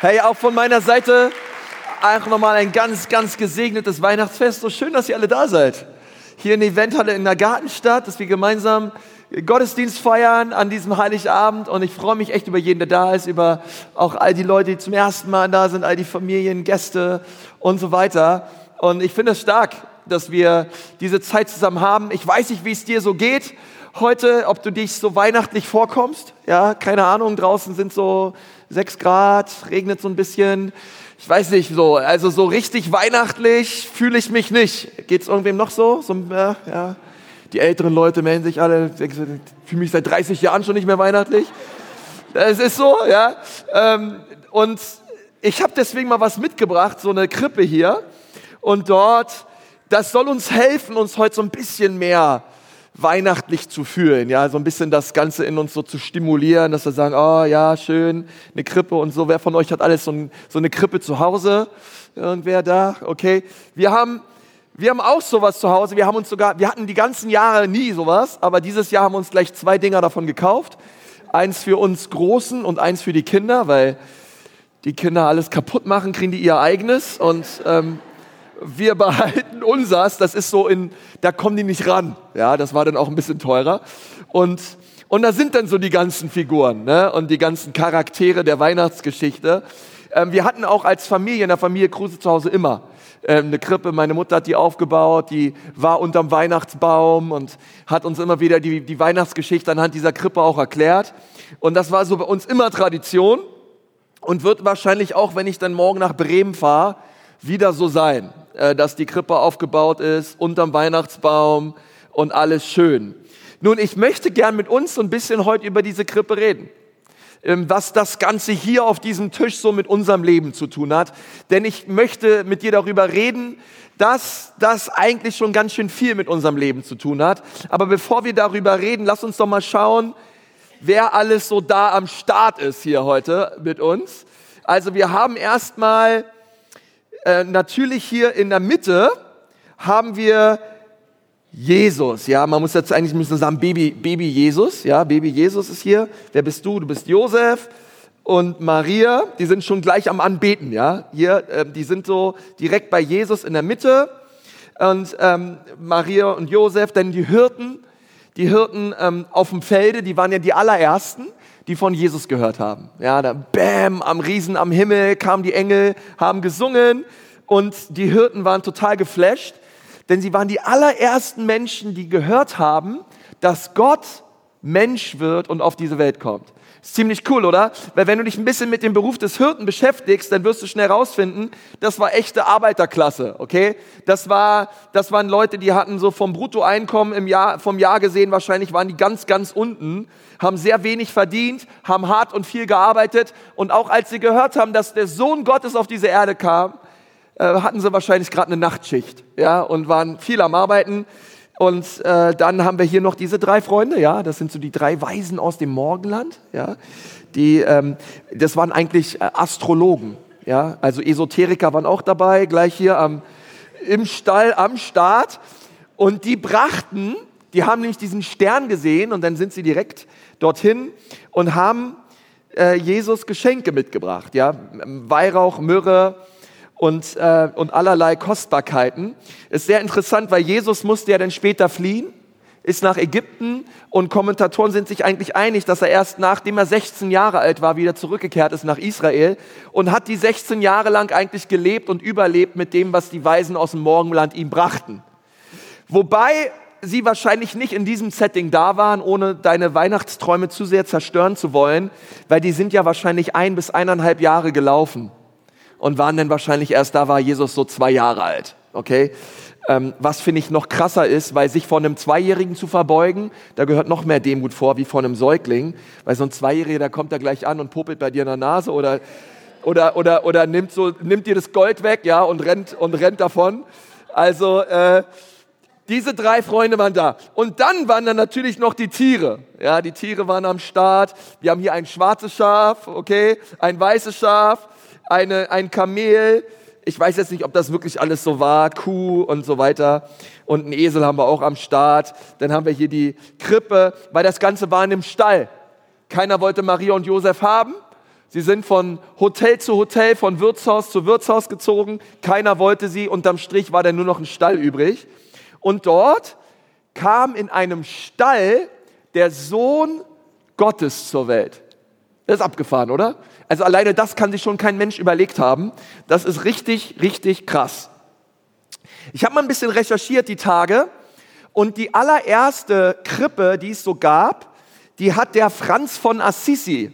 Hey, auch von meiner Seite auch nochmal ein ganz, ganz gesegnetes Weihnachtsfest. So schön, dass ihr alle da seid. Hier in der Eventhalle in der Gartenstadt, dass wir gemeinsam Gottesdienst feiern an diesem Heiligabend. Und ich freue mich echt über jeden, der da ist, über auch all die Leute, die zum ersten Mal da sind, all die Familien, Gäste und so weiter. Und ich finde es stark, dass wir diese Zeit zusammen haben. Ich weiß nicht, wie es dir so geht heute, ob du dich so weihnachtlich vorkommst. Ja, keine Ahnung, draußen sind so sechs Grad, regnet so ein bisschen. Ich weiß nicht, so, also so richtig weihnachtlich fühle ich mich nicht. Geht es irgendwem noch so? so ja, ja. Die älteren Leute melden sich alle, ich fühle mich seit 30 Jahren schon nicht mehr weihnachtlich. Es ist so, ja. Ähm, und ich habe deswegen mal was mitgebracht, so eine Krippe hier. Und dort, das soll uns helfen, uns heute so ein bisschen mehr weihnachtlich zu fühlen, ja, so ein bisschen das Ganze in uns so zu stimulieren, dass wir sagen, oh ja, schön, eine Krippe und so. Wer von euch hat alles so, ein, so eine Krippe zu Hause? Irgendwer da? Okay. Wir haben, wir haben auch sowas zu Hause. Wir haben uns sogar, wir hatten die ganzen Jahre nie sowas, aber dieses Jahr haben wir uns gleich zwei Dinger davon gekauft. Eins für uns Großen und eins für die Kinder, weil die Kinder alles kaputt machen, kriegen die ihr eigenes und ähm, wir behalten unsers, das ist so in, da kommen die nicht ran. Ja, das war dann auch ein bisschen teurer. Und, und da sind dann so die ganzen Figuren ne? und die ganzen Charaktere der Weihnachtsgeschichte. Ähm, wir hatten auch als Familie, in der Familie Kruse zu Hause immer ähm, eine Krippe. Meine Mutter hat die aufgebaut, die war unterm Weihnachtsbaum und hat uns immer wieder die, die Weihnachtsgeschichte anhand dieser Krippe auch erklärt. Und das war so bei uns immer Tradition und wird wahrscheinlich auch, wenn ich dann morgen nach Bremen fahre, wieder so sein. Äh, dass die Krippe aufgebaut ist, unterm Weihnachtsbaum und alles schön. Nun, ich möchte gern mit uns so ein bisschen heute über diese Krippe reden ähm, was das Ganze hier auf diesem Tisch so mit unserem Leben zu tun hat. Denn ich möchte mit dir darüber reden, dass das eigentlich schon ganz schön viel mit unserem Leben zu tun hat. Aber bevor wir darüber reden, lass uns doch mal schauen, wer alles so da am Start ist hier heute mit uns. Also wir haben erstmal äh, natürlich hier in der Mitte haben wir Jesus, ja, man muss jetzt eigentlich müssen sagen Baby, Baby Jesus, ja, Baby Jesus ist hier. Wer bist du? Du bist Josef und Maria, die sind schon gleich am Anbeten, ja. Hier, äh, die sind so direkt bei Jesus in der Mitte und ähm, Maria und Josef, denn die Hirten, die Hirten ähm, auf dem Felde, die waren ja die allerersten die von Jesus gehört haben. Ja, da bam, am Riesen am Himmel kamen die Engel, haben gesungen und die Hirten waren total geflasht, denn sie waren die allerersten Menschen, die gehört haben, dass Gott Mensch wird und auf diese Welt kommt. Ist ziemlich cool, oder? Weil wenn du dich ein bisschen mit dem Beruf des Hirten beschäftigst, dann wirst du schnell rausfinden, das war echte Arbeiterklasse, okay? Das war, das waren Leute, die hatten so vom Bruttoeinkommen im Jahr, vom Jahr gesehen, wahrscheinlich waren die ganz, ganz unten, haben sehr wenig verdient, haben hart und viel gearbeitet und auch als sie gehört haben, dass der Sohn Gottes auf diese Erde kam, äh, hatten sie wahrscheinlich gerade eine Nachtschicht, ja, und waren viel am Arbeiten. Und äh, dann haben wir hier noch diese drei Freunde, ja, das sind so die drei Weisen aus dem Morgenland, ja, die, ähm, das waren eigentlich äh, Astrologen, ja, also Esoteriker waren auch dabei, gleich hier am, im Stall am Start. Und die brachten, die haben nämlich diesen Stern gesehen und dann sind sie direkt dorthin und haben äh, Jesus Geschenke mitgebracht, ja, Weihrauch, Myrrhe, und, äh, und allerlei Kostbarkeiten. Ist sehr interessant, weil Jesus musste ja dann später fliehen, ist nach Ägypten und Kommentatoren sind sich eigentlich einig, dass er erst nachdem er 16 Jahre alt war, wieder zurückgekehrt ist nach Israel und hat die 16 Jahre lang eigentlich gelebt und überlebt mit dem, was die Weisen aus dem Morgenland ihm brachten. Wobei sie wahrscheinlich nicht in diesem Setting da waren, ohne deine Weihnachtsträume zu sehr zerstören zu wollen, weil die sind ja wahrscheinlich ein bis eineinhalb Jahre gelaufen und waren dann wahrscheinlich erst da, war Jesus so zwei Jahre alt. Okay? Ähm, was finde ich noch krasser ist, weil sich vor einem Zweijährigen zu verbeugen, da gehört noch mehr Demut vor wie vor einem Säugling, weil so ein Zweijähriger, der kommt da gleich an und popelt bei dir in der Nase oder oder oder oder nimmt so nimmt dir das Gold weg, ja und rennt und rennt davon. Also äh, diese drei Freunde waren da. Und dann waren da natürlich noch die Tiere. Ja, die Tiere waren am Start. Wir haben hier ein schwarzes Schaf, okay, ein weißes Schaf, eine, ein Kamel. Ich weiß jetzt nicht, ob das wirklich alles so war, Kuh und so weiter. Und einen Esel haben wir auch am Start. Dann haben wir hier die Krippe, weil das Ganze war in einem Stall. Keiner wollte Maria und Josef haben. Sie sind von Hotel zu Hotel, von Wirtshaus zu Wirtshaus gezogen. Keiner wollte sie. Unterm Strich war dann nur noch ein Stall übrig. Und dort kam in einem Stall der Sohn Gottes zur Welt. Das ist abgefahren, oder? Also alleine das kann sich schon kein Mensch überlegt haben. Das ist richtig, richtig krass. Ich habe mal ein bisschen recherchiert die Tage und die allererste Krippe, die es so gab, die hat der Franz von Assisi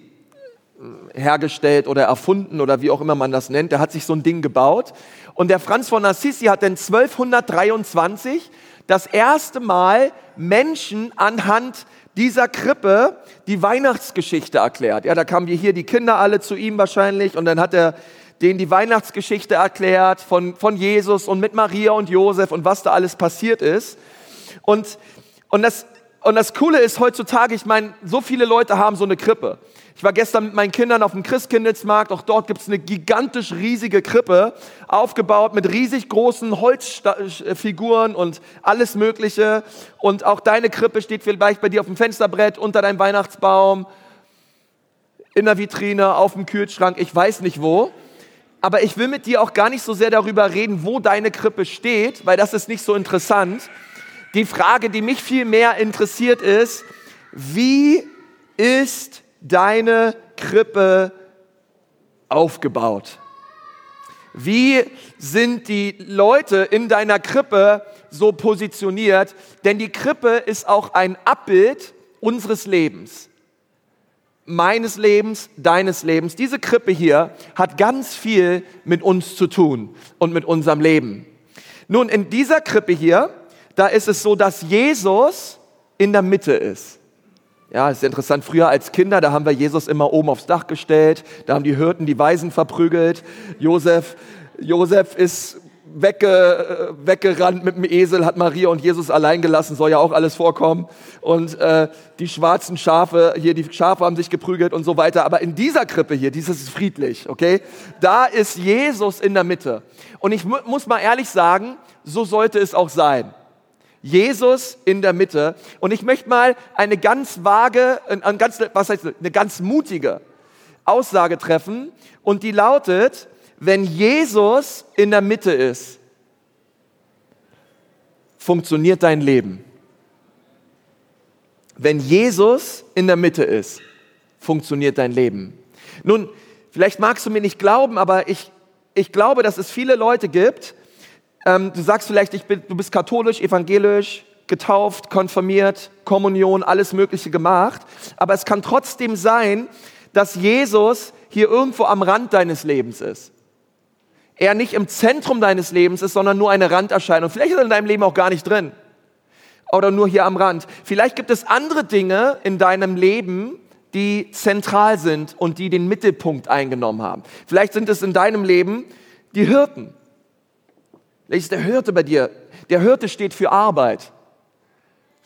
hergestellt oder erfunden oder wie auch immer man das nennt. Der hat sich so ein Ding gebaut. Und der Franz von Assisi hat dann 1223 das erste Mal Menschen anhand dieser Krippe die Weihnachtsgeschichte erklärt. Ja, da kamen hier die Kinder alle zu ihm wahrscheinlich und dann hat er denen die Weihnachtsgeschichte erklärt von, von Jesus und mit Maria und Josef und was da alles passiert ist. Und, und, das, und das Coole ist heutzutage, ich meine, so viele Leute haben so eine Krippe. Ich war gestern mit meinen Kindern auf dem Christkindlesmarkt, auch dort gibt es eine gigantisch riesige Krippe, aufgebaut mit riesig großen Holzfiguren und alles Mögliche. Und auch deine Krippe steht vielleicht bei dir auf dem Fensterbrett, unter deinem Weihnachtsbaum, in der Vitrine, auf dem Kühlschrank, ich weiß nicht wo. Aber ich will mit dir auch gar nicht so sehr darüber reden, wo deine Krippe steht, weil das ist nicht so interessant. Die Frage, die mich viel mehr interessiert, ist, wie ist deine Krippe aufgebaut? Wie sind die Leute in deiner Krippe so positioniert? Denn die Krippe ist auch ein Abbild unseres Lebens. Meines Lebens, deines Lebens. Diese Krippe hier hat ganz viel mit uns zu tun und mit unserem Leben. Nun, in dieser Krippe hier, da ist es so, dass Jesus in der Mitte ist. Ja, ist interessant. Früher als Kinder, da haben wir Jesus immer oben aufs Dach gestellt. Da haben die Hirten die Weisen verprügelt. Josef, Josef ist wegge, weggerannt mit dem Esel, hat Maria und Jesus allein gelassen, soll ja auch alles vorkommen. Und äh, die schwarzen Schafe, hier die Schafe haben sich geprügelt und so weiter. Aber in dieser Krippe hier, dieses ist friedlich, okay? Da ist Jesus in der Mitte. Und ich mu muss mal ehrlich sagen, so sollte es auch sein. Jesus in der Mitte. Und ich möchte mal eine ganz vage, eine ganz, was heißt, eine ganz mutige Aussage treffen. Und die lautet, wenn Jesus in der Mitte ist, funktioniert dein Leben. Wenn Jesus in der Mitte ist, funktioniert dein Leben. Nun, vielleicht magst du mir nicht glauben, aber ich, ich glaube, dass es viele Leute gibt, ähm, du sagst vielleicht, ich bin, du bist katholisch, evangelisch, getauft, konfirmiert, Kommunion, alles Mögliche gemacht. Aber es kann trotzdem sein, dass Jesus hier irgendwo am Rand deines Lebens ist. Er nicht im Zentrum deines Lebens ist, sondern nur eine Randerscheinung. Vielleicht ist er in deinem Leben auch gar nicht drin. Oder nur hier am Rand. Vielleicht gibt es andere Dinge in deinem Leben, die zentral sind und die den Mittelpunkt eingenommen haben. Vielleicht sind es in deinem Leben die Hirten. Vielleicht ist der Hirte bei dir. Der Hirte steht für Arbeit.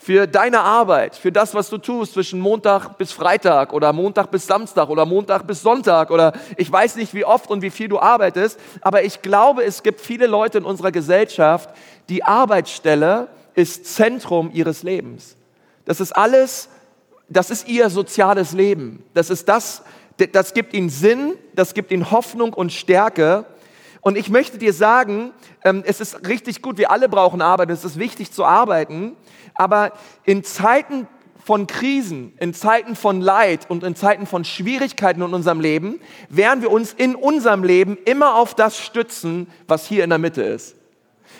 Für deine Arbeit, für das, was du tust zwischen Montag bis Freitag oder Montag bis Samstag oder Montag bis Sonntag oder ich weiß nicht, wie oft und wie viel du arbeitest, aber ich glaube, es gibt viele Leute in unserer Gesellschaft, die Arbeitsstelle ist Zentrum ihres Lebens. Das ist alles, das ist ihr soziales Leben. Das ist das, das gibt ihnen Sinn, das gibt ihnen Hoffnung und Stärke. Und ich möchte dir sagen, ähm, es ist richtig gut, wir alle brauchen Arbeit, es ist wichtig zu arbeiten, aber in Zeiten von Krisen, in Zeiten von Leid und in Zeiten von Schwierigkeiten in unserem Leben, werden wir uns in unserem Leben immer auf das stützen, was hier in der Mitte ist.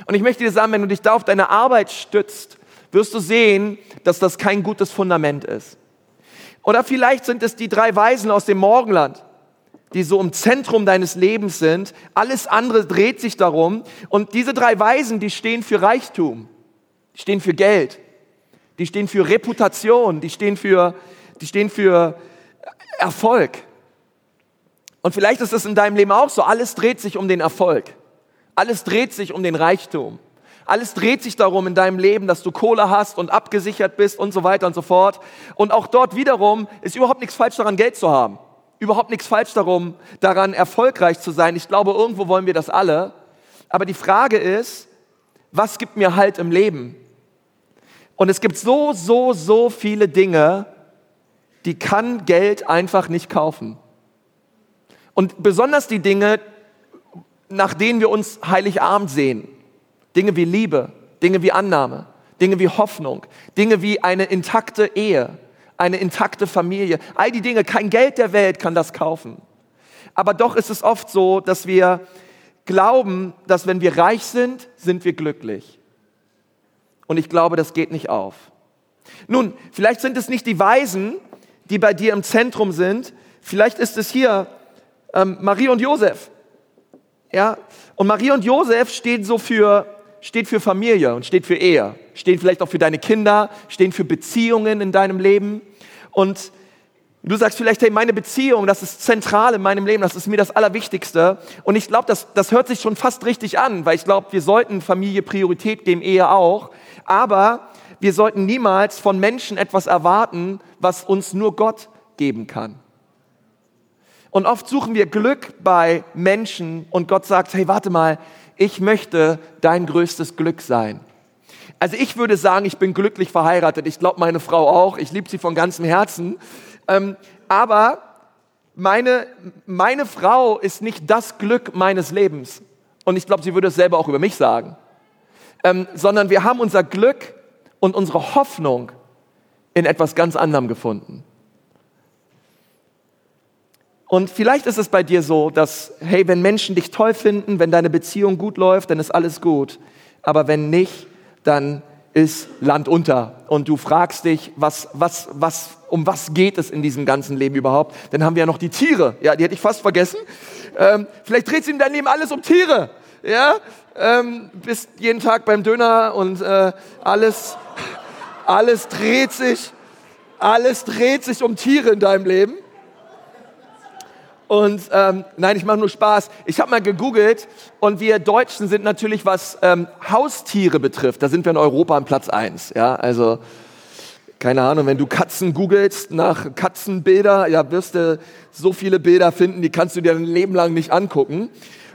Und ich möchte dir sagen, wenn du dich da auf deine Arbeit stützt, wirst du sehen, dass das kein gutes Fundament ist. Oder vielleicht sind es die drei Weisen aus dem Morgenland die so im Zentrum deines Lebens sind. Alles andere dreht sich darum. Und diese drei Weisen, die stehen für Reichtum, die stehen für Geld, die stehen für Reputation, die stehen für, die stehen für Erfolg. Und vielleicht ist es in deinem Leben auch so. Alles dreht sich um den Erfolg. Alles dreht sich um den Reichtum. Alles dreht sich darum in deinem Leben, dass du Kohle hast und abgesichert bist und so weiter und so fort. Und auch dort wiederum ist überhaupt nichts falsch daran, Geld zu haben überhaupt nichts falsch darum, daran erfolgreich zu sein. Ich glaube, irgendwo wollen wir das alle. Aber die Frage ist, was gibt mir Halt im Leben? Und es gibt so, so, so viele Dinge, die kann Geld einfach nicht kaufen. Und besonders die Dinge, nach denen wir uns Heiligabend sehen. Dinge wie Liebe, Dinge wie Annahme, Dinge wie Hoffnung, Dinge wie eine intakte Ehe, eine intakte Familie. All die Dinge, kein Geld der Welt kann das kaufen. Aber doch ist es oft so, dass wir glauben, dass wenn wir reich sind, sind wir glücklich. Und ich glaube, das geht nicht auf. Nun, vielleicht sind es nicht die Weisen, die bei dir im Zentrum sind. Vielleicht ist es hier ähm, Marie und Josef. Ja, und Marie und Josef stehen so für, steht für Familie und steht für Ehe, stehen vielleicht auch für deine Kinder, stehen für Beziehungen in deinem Leben. Und du sagst vielleicht, hey, meine Beziehung, das ist zentral in meinem Leben, das ist mir das Allerwichtigste. Und ich glaube, das, das hört sich schon fast richtig an, weil ich glaube, wir sollten Familie Priorität geben, Ehe auch. Aber wir sollten niemals von Menschen etwas erwarten, was uns nur Gott geben kann. Und oft suchen wir Glück bei Menschen und Gott sagt, hey, warte mal, ich möchte dein größtes Glück sein. Also ich würde sagen, ich bin glücklich verheiratet. Ich glaube, meine Frau auch. Ich liebe sie von ganzem Herzen. Ähm, aber meine, meine Frau ist nicht das Glück meines Lebens. Und ich glaube, sie würde es selber auch über mich sagen. Ähm, sondern wir haben unser Glück und unsere Hoffnung in etwas ganz anderem gefunden. Und vielleicht ist es bei dir so, dass, hey, wenn Menschen dich toll finden, wenn deine Beziehung gut läuft, dann ist alles gut. Aber wenn nicht, dann ist Land unter. Und du fragst dich, was, was, was, um was geht es in diesem ganzen Leben überhaupt? Dann haben wir ja noch die Tiere. Ja, die hätte ich fast vergessen. Ähm, vielleicht dreht sich in deinem Leben alles um Tiere. Ja, ähm, bist jeden Tag beim Döner und äh, alles, alles dreht sich, alles dreht sich um Tiere in deinem Leben. Und ähm, nein, ich mache nur Spaß. Ich habe mal gegoogelt und wir Deutschen sind natürlich, was ähm, Haustiere betrifft, da sind wir in Europa an Platz eins. Ja, also keine Ahnung, wenn du Katzen googelst nach Katzenbilder, ja, wirst du so viele Bilder finden, die kannst du dir ein Leben lang nicht angucken.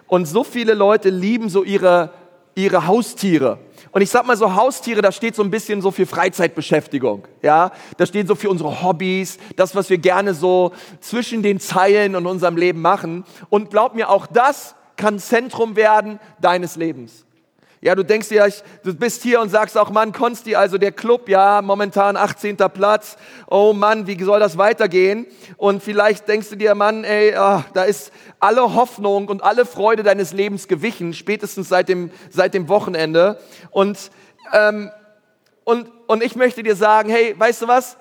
Und so viele Leute lieben so ihre, ihre Haustiere. Und ich sag mal so Haustiere, da steht so ein bisschen so für Freizeitbeschäftigung, ja. Da steht so für unsere Hobbys, das, was wir gerne so zwischen den Zeilen in unserem Leben machen. Und glaub mir, auch das kann Zentrum werden deines Lebens. Ja, du denkst dir, du bist hier und sagst auch, Mann, Konsti, also der Club, ja, momentan 18. Platz. Oh Mann, wie soll das weitergehen? Und vielleicht denkst du dir, Mann, ey, ach, da ist alle Hoffnung und alle Freude deines Lebens gewichen, spätestens seit dem, seit dem Wochenende. Und, ähm, und, und ich möchte dir sagen, hey, weißt du was?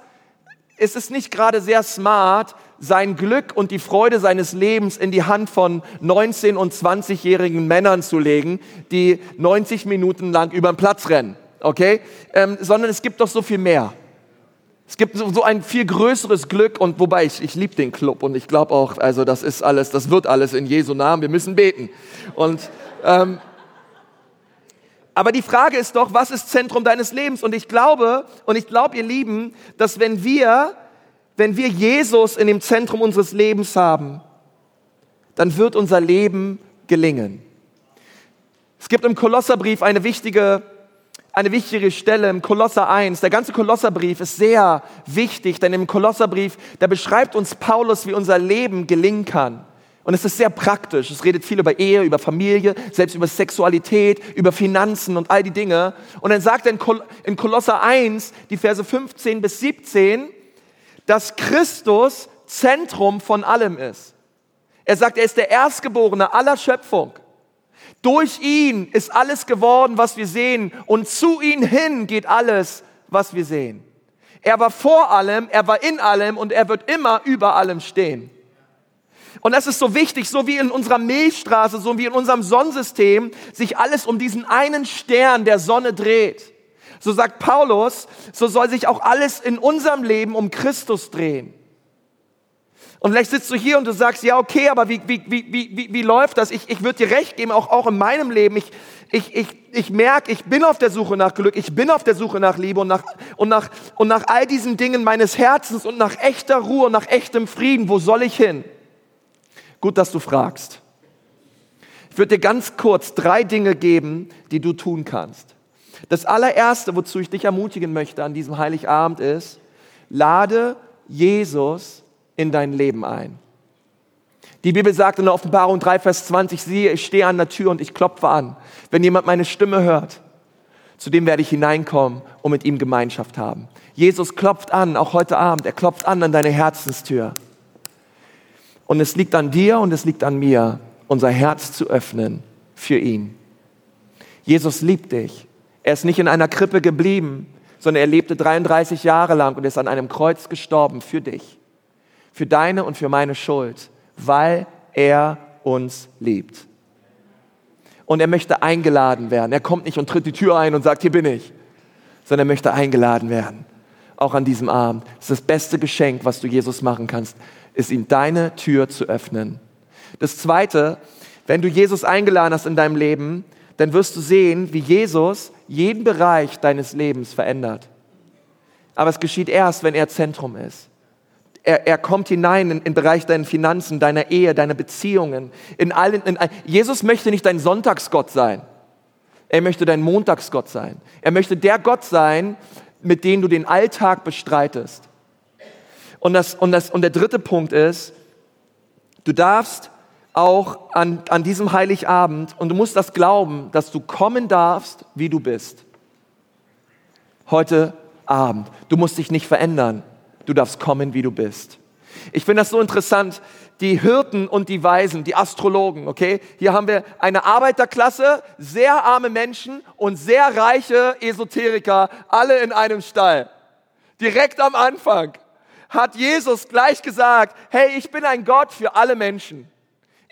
Es ist nicht gerade sehr smart, sein Glück und die Freude seines Lebens in die Hand von 19- und 20-jährigen Männern zu legen, die 90 Minuten lang über den Platz rennen, okay? Ähm, sondern es gibt doch so viel mehr. Es gibt so, ein viel größeres Glück und wobei ich, ich liebe den Club und ich glaube auch, also das ist alles, das wird alles in Jesu Namen. Wir müssen beten. Und ähm, aber die Frage ist doch, was ist Zentrum deines Lebens? Und ich glaube, und ich glaube, ihr Lieben, dass wenn wir wenn wir Jesus in dem Zentrum unseres Lebens haben, dann wird unser Leben gelingen. Es gibt im Kolosserbrief eine wichtige, eine wichtige Stelle im Kolosser 1. Der ganze Kolosserbrief ist sehr wichtig, denn im Kolosserbrief, da beschreibt uns Paulus, wie unser Leben gelingen kann. Und es ist sehr praktisch. Es redet viel über Ehe, über Familie, selbst über Sexualität, über Finanzen und all die Dinge. Und dann sagt er in Kolosser 1, die Verse 15 bis 17, dass Christus Zentrum von allem ist. Er sagt, er ist der Erstgeborene aller Schöpfung. Durch ihn ist alles geworden, was wir sehen, und zu ihm hin geht alles, was wir sehen. Er war vor allem, er war in allem und er wird immer über allem stehen. Und das ist so wichtig, so wie in unserer Milchstraße, so wie in unserem Sonnensystem sich alles um diesen einen Stern der Sonne dreht so sagt Paulus, so soll sich auch alles in unserem Leben um Christus drehen. Und vielleicht sitzt du hier und du sagst, ja, okay, aber wie, wie, wie, wie, wie läuft das? Ich, ich würde dir recht geben, auch, auch in meinem Leben. Ich, ich, ich, ich merke, ich bin auf der Suche nach Glück, ich bin auf der Suche nach Liebe und nach, und, nach, und nach all diesen Dingen meines Herzens und nach echter Ruhe und nach echtem Frieden. Wo soll ich hin? Gut, dass du fragst. Ich würde dir ganz kurz drei Dinge geben, die du tun kannst. Das allererste, wozu ich dich ermutigen möchte an diesem Heiligabend ist, lade Jesus in dein Leben ein. Die Bibel sagt in der Offenbarung 3, Vers 20, siehe, ich stehe an der Tür und ich klopfe an. Wenn jemand meine Stimme hört, zu dem werde ich hineinkommen und mit ihm Gemeinschaft haben. Jesus klopft an, auch heute Abend, er klopft an an deine Herzenstür. Und es liegt an dir und es liegt an mir, unser Herz zu öffnen für ihn. Jesus liebt dich. Er ist nicht in einer Krippe geblieben, sondern er lebte 33 Jahre lang und ist an einem Kreuz gestorben für dich, für deine und für meine Schuld, weil er uns liebt. Und er möchte eingeladen werden. Er kommt nicht und tritt die Tür ein und sagt, hier bin ich, sondern er möchte eingeladen werden. Auch an diesem Abend. Das ist das beste Geschenk, was du Jesus machen kannst, ist ihm deine Tür zu öffnen. Das zweite, wenn du Jesus eingeladen hast in deinem Leben, dann wirst du sehen, wie Jesus jeden Bereich deines Lebens verändert. Aber es geschieht erst, wenn er Zentrum ist. Er, er kommt hinein in, den Bereich deiner Finanzen, deiner Ehe, deiner Beziehungen. In allen, in, Jesus möchte nicht dein Sonntagsgott sein. Er möchte dein Montagsgott sein. Er möchte der Gott sein, mit dem du den Alltag bestreitest. Und, das, und, das, und der dritte Punkt ist, du darfst auch an, an diesem Heiligabend und du musst das glauben, dass du kommen darfst, wie du bist. Heute Abend. Du musst dich nicht verändern. Du darfst kommen, wie du bist. Ich finde das so interessant. Die Hirten und die Weisen, die Astrologen, okay? Hier haben wir eine Arbeiterklasse, sehr arme Menschen und sehr reiche Esoteriker, alle in einem Stall. Direkt am Anfang hat Jesus gleich gesagt, hey, ich bin ein Gott für alle Menschen.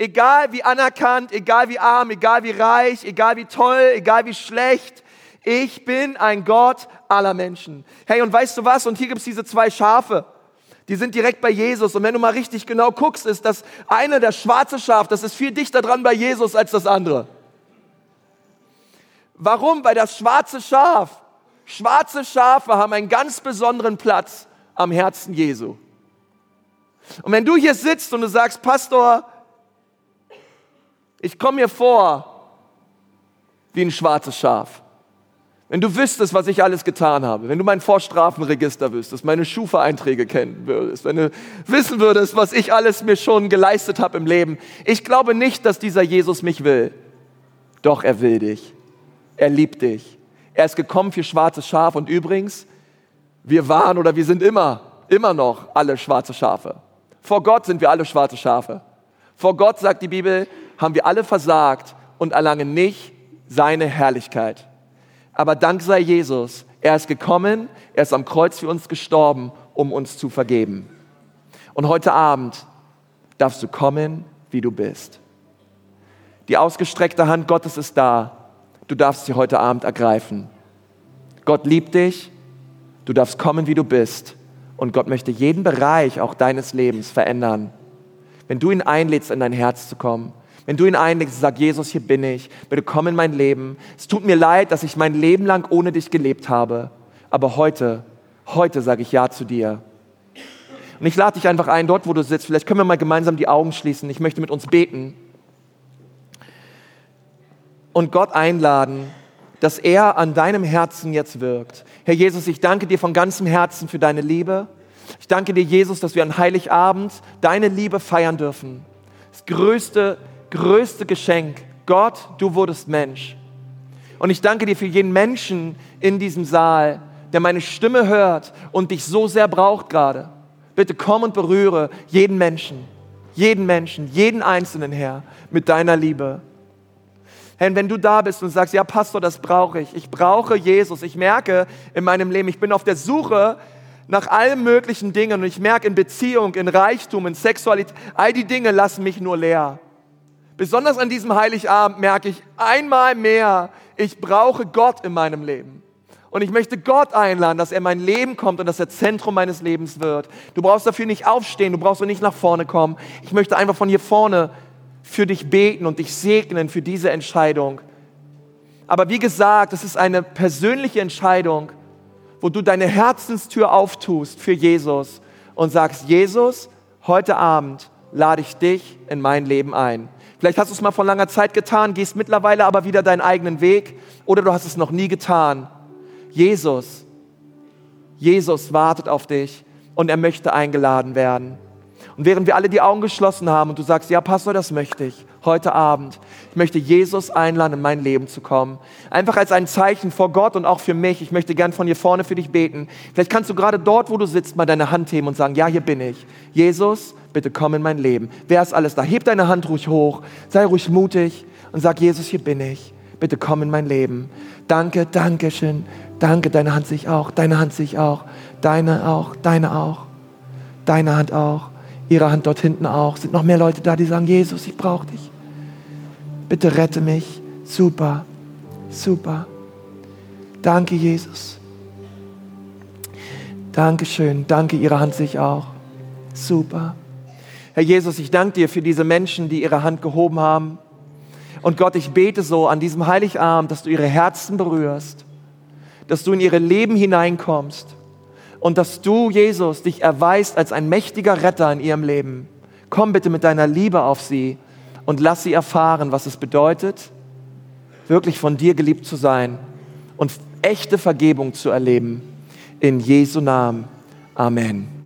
Egal wie anerkannt, egal wie arm, egal wie reich, egal wie toll, egal wie schlecht, ich bin ein Gott aller Menschen. Hey, und weißt du was? Und hier gibt's diese zwei Schafe. Die sind direkt bei Jesus. Und wenn du mal richtig genau guckst, ist das eine, das schwarze Schaf, das ist viel dichter dran bei Jesus als das andere. Warum? Weil das schwarze Schaf, schwarze Schafe haben einen ganz besonderen Platz am Herzen Jesu. Und wenn du hier sitzt und du sagst, Pastor, ich komme mir vor wie ein schwarzes Schaf. Wenn du wüsstest, was ich alles getan habe, wenn du mein Vorstrafenregister wüsstest, meine Schufa-Einträge kennen würdest, wenn du wissen würdest, was ich alles mir schon geleistet habe im Leben. Ich glaube nicht, dass dieser Jesus mich will. Doch er will dich. Er liebt dich. Er ist gekommen für schwarzes Schaf und übrigens, wir waren oder wir sind immer, immer noch alle schwarze Schafe. Vor Gott sind wir alle schwarze Schafe. Vor Gott, sagt die Bibel, haben wir alle versagt und erlangen nicht seine Herrlichkeit. Aber dank sei Jesus, er ist gekommen, er ist am Kreuz für uns gestorben, um uns zu vergeben. Und heute Abend darfst du kommen, wie du bist. Die ausgestreckte Hand Gottes ist da. Du darfst sie heute Abend ergreifen. Gott liebt dich. Du darfst kommen, wie du bist. Und Gott möchte jeden Bereich auch deines Lebens verändern. Wenn du ihn einlädst, in dein Herz zu kommen, wenn du ihn einlegst und sagst, Jesus, hier bin ich, bitte komm in mein Leben. Es tut mir leid, dass ich mein Leben lang ohne dich gelebt habe, aber heute, heute sage ich Ja zu dir. Und ich lade dich einfach ein, dort wo du sitzt, vielleicht können wir mal gemeinsam die Augen schließen. Ich möchte mit uns beten und Gott einladen, dass er an deinem Herzen jetzt wirkt. Herr Jesus, ich danke dir von ganzem Herzen für deine Liebe. Ich danke dir, Jesus, dass wir an Heiligabend deine Liebe feiern dürfen. Das größte größte Geschenk. Gott, du wurdest Mensch. Und ich danke dir für jeden Menschen in diesem Saal, der meine Stimme hört und dich so sehr braucht gerade. Bitte komm und berühre jeden Menschen, jeden Menschen, jeden Einzelnen, Herr, mit deiner Liebe. Herr, wenn du da bist und sagst, ja, Pastor, das brauche ich. Ich brauche Jesus. Ich merke in meinem Leben, ich bin auf der Suche nach allen möglichen Dingen und ich merke in Beziehung, in Reichtum, in Sexualität, all die Dinge lassen mich nur leer. Besonders an diesem Heiligabend merke ich einmal mehr, ich brauche Gott in meinem Leben. Und ich möchte Gott einladen, dass er in mein Leben kommt und dass er Zentrum meines Lebens wird. Du brauchst dafür nicht aufstehen, du brauchst auch nicht nach vorne kommen. Ich möchte einfach von hier vorne für dich beten und dich segnen für diese Entscheidung. Aber wie gesagt, es ist eine persönliche Entscheidung, wo du deine Herzenstür auftust für Jesus und sagst, Jesus, heute Abend lade ich dich in mein Leben ein. Vielleicht hast du es mal vor langer Zeit getan, gehst mittlerweile aber wieder deinen eigenen Weg oder du hast es noch nie getan. Jesus, Jesus wartet auf dich und er möchte eingeladen werden. Und während wir alle die Augen geschlossen haben und du sagst, ja, Pastor, das möchte ich heute Abend. Ich möchte Jesus einladen, in mein Leben zu kommen. Einfach als ein Zeichen vor Gott und auch für mich. Ich möchte gern von hier vorne für dich beten. Vielleicht kannst du gerade dort, wo du sitzt, mal deine Hand heben und sagen, ja, hier bin ich. Jesus, bitte komm in mein Leben. Wer ist alles da? Heb deine Hand ruhig hoch. Sei ruhig mutig und sag, Jesus, hier bin ich. Bitte komm in mein Leben. Danke, danke schön. Danke, deine Hand sich auch. Deine Hand sich auch. Deine auch. Deine auch. Deine Hand auch ihre Hand dort hinten auch. Sind noch mehr Leute da, die sagen, Jesus, ich brauche dich. Bitte rette mich. Super, super. Danke, Jesus. Dankeschön. Danke, ihre Hand sich auch. Super. Herr Jesus, ich danke dir für diese Menschen, die ihre Hand gehoben haben. Und Gott, ich bete so an diesem Heiligabend, dass du ihre Herzen berührst, dass du in ihre Leben hineinkommst und dass du, Jesus, dich erweist als ein mächtiger Retter in ihrem Leben. Komm bitte mit deiner Liebe auf sie und lass sie erfahren, was es bedeutet, wirklich von dir geliebt zu sein und echte Vergebung zu erleben. In Jesu Namen. Amen.